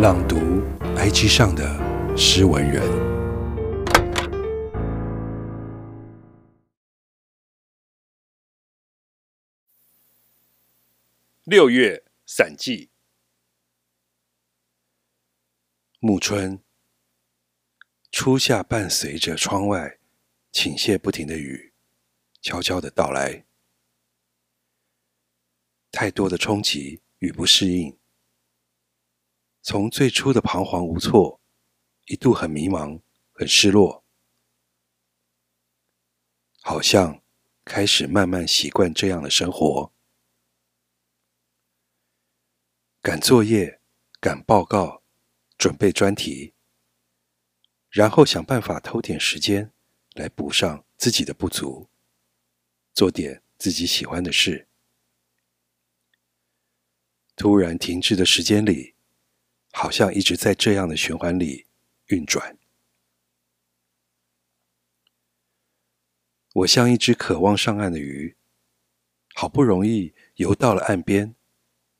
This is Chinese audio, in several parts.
朗读 IG 上的诗文人。六月散记。暮春，初夏伴随着窗外倾泻不停的雨，悄悄的到来。太多的冲击与不适应。从最初的彷徨无措，一度很迷茫、很失落，好像开始慢慢习惯这样的生活。赶作业、赶报告、准备专题，然后想办法偷点时间来补上自己的不足，做点自己喜欢的事。突然停滞的时间里，好像一直在这样的循环里运转。我像一只渴望上岸的鱼，好不容易游到了岸边，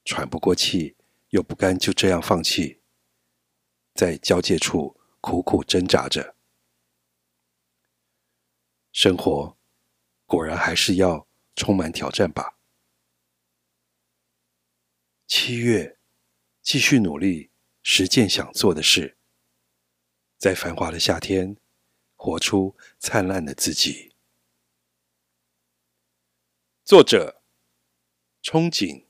喘不过气，又不甘就这样放弃，在交界处苦苦挣扎着。生活果然还是要充满挑战吧。七月，继续努力。实践想做的事，在繁华的夏天，活出灿烂的自己。作者：憧憬。